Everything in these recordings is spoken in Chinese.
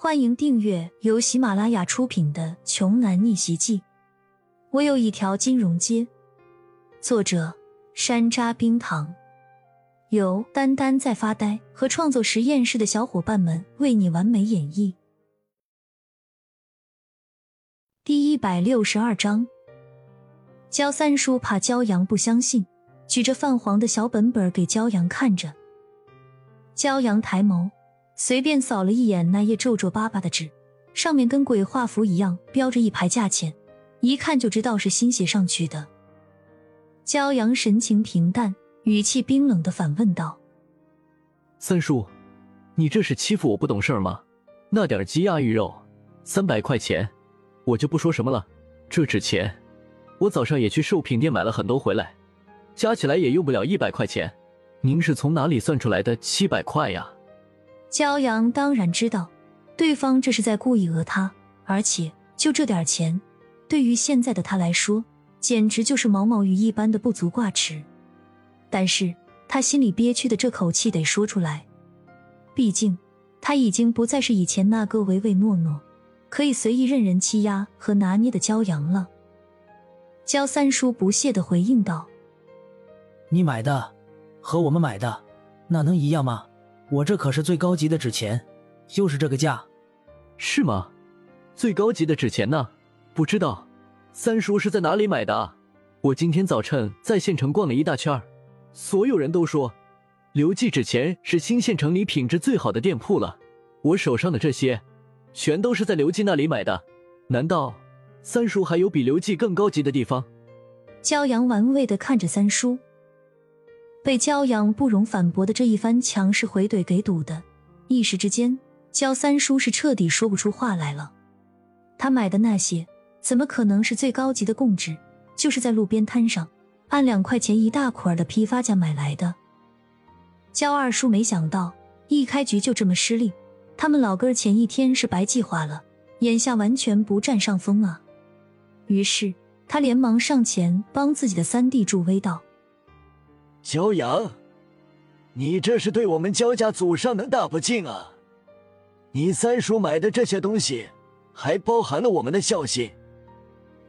欢迎订阅由喜马拉雅出品的《穷男逆袭记》。我有一条金融街。作者：山楂冰糖，由丹丹在发呆和创作实验室的小伙伴们为你完美演绎。第一百六十二章，焦三叔怕焦阳不相信，举着泛黄的小本本给焦阳看着。焦阳抬眸。随便扫了一眼那页皱皱巴巴的纸，上面跟鬼画符一样标着一排价钱，一看就知道是新写上去的。骄阳神情平淡，语气冰冷的反问道：“三叔，你这是欺负我不懂事吗？那点鸡鸭鱼肉，三百块钱，我就不说什么了。这纸钱，我早上也去寿品店买了很多回来，加起来也用不了一百块钱。您是从哪里算出来的七百块呀？”骄阳当然知道，对方这是在故意讹他，而且就这点钱，对于现在的他来说，简直就是毛毛雨一般的不足挂齿。但是他心里憋屈的这口气得说出来，毕竟他已经不再是以前那个唯唯诺诺、可以随意任人欺压和拿捏的骄阳了。焦三叔不屑的回应道：“你买的和我们买的，那能一样吗？”我这可是最高级的纸钱，就是这个价，是吗？最高级的纸钱呢？不知道，三叔是在哪里买的？我今天早晨在县城逛了一大圈所有人都说刘记纸钱是新县城里品质最好的店铺了。我手上的这些，全都是在刘记那里买的。难道三叔还有比刘记更高级的地方？骄阳玩味的看着三叔。被焦阳不容反驳的这一番强势回怼给堵的，一时之间，焦三叔是彻底说不出话来了。他买的那些，怎么可能是最高级的贡纸？就是在路边摊上按两块钱一大捆的批发价买来的。焦二叔没想到一开局就这么失利，他们老哥前一天是白计划了，眼下完全不占上风啊！于是他连忙上前帮自己的三弟助威道。焦阳，你这是对我们焦家祖上的大不敬啊！你三叔买的这些东西，还包含了我们的孝心，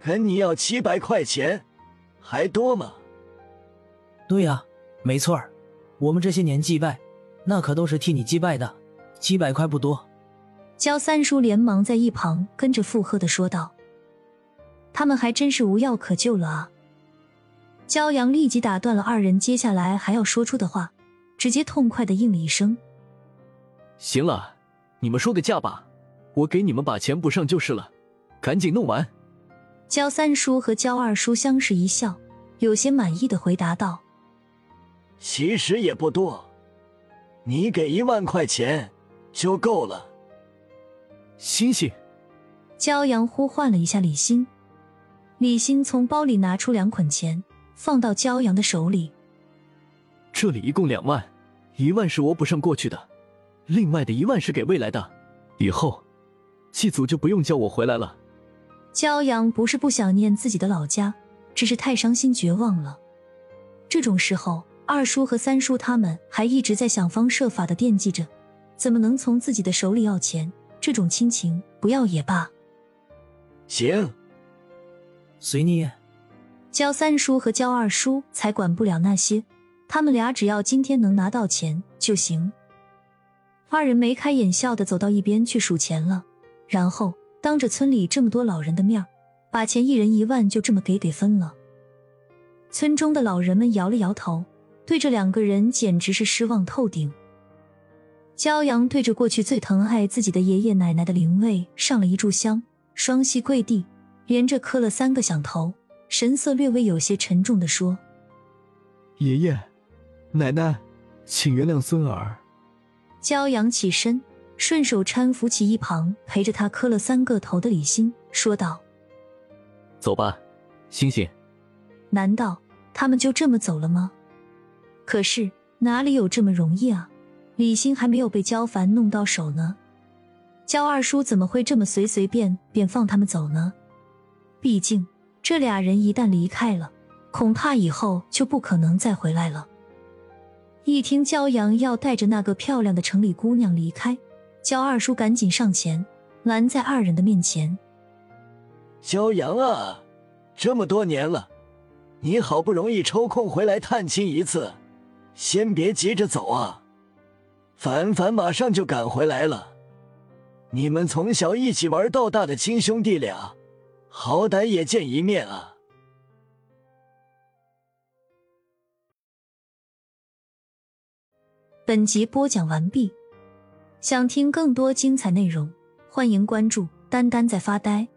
跟你要七百块钱，还多吗？对呀，没错儿，我们这些年祭拜，那可都是替你祭拜的，七百块不多。焦三叔连忙在一旁跟着附和的说道：“他们还真是无药可救了啊！”骄阳立即打断了二人接下来还要说出的话，直接痛快的应了一声：“行了，你们说个价吧，我给你们把钱补上就是了，赶紧弄完。”焦三叔和焦二叔相视一笑，有些满意的回答道：“其实也不多，你给一万块钱就够了。”星星，骄阳呼唤了一下李欣，李欣从包里拿出两捆钱。放到骄阳的手里。这里一共两万，一万是我补上过去的，另外的一万是给未来的。以后，祭祖就不用叫我回来了。骄阳不是不想念自己的老家，只是太伤心绝望了。这种时候，二叔和三叔他们还一直在想方设法的惦记着，怎么能从自己的手里要钱？这种亲情不要也罢。行，随你。焦三叔和焦二叔才管不了那些，他们俩只要今天能拿到钱就行。二人眉开眼笑的走到一边去数钱了，然后当着村里这么多老人的面把钱一人一万就这么给给分了。村中的老人们摇了摇头，对这两个人简直是失望透顶。焦阳对着过去最疼爱自己的爷爷奶奶的灵位上了一炷香，双膝跪地，连着磕了三个响头。神色略微有些沉重的说：“爷爷，奶奶，请原谅孙儿。”骄阳起身，顺手搀扶起一旁陪着他磕了三个头的李欣，说道：“走吧，星星。”难道他们就这么走了吗？可是哪里有这么容易啊？李欣还没有被焦凡弄到手呢，焦二叔怎么会这么随随便便放他们走呢？毕竟……这俩人一旦离开了，恐怕以后就不可能再回来了。一听焦阳要带着那个漂亮的城里姑娘离开，焦二叔赶紧上前拦在二人的面前。骄阳啊，这么多年了，你好不容易抽空回来探亲一次，先别急着走啊。凡凡马上就赶回来了，你们从小一起玩到大的亲兄弟俩，好歹也见一面啊。本集播讲完毕，想听更多精彩内容，欢迎关注“丹丹在发呆”。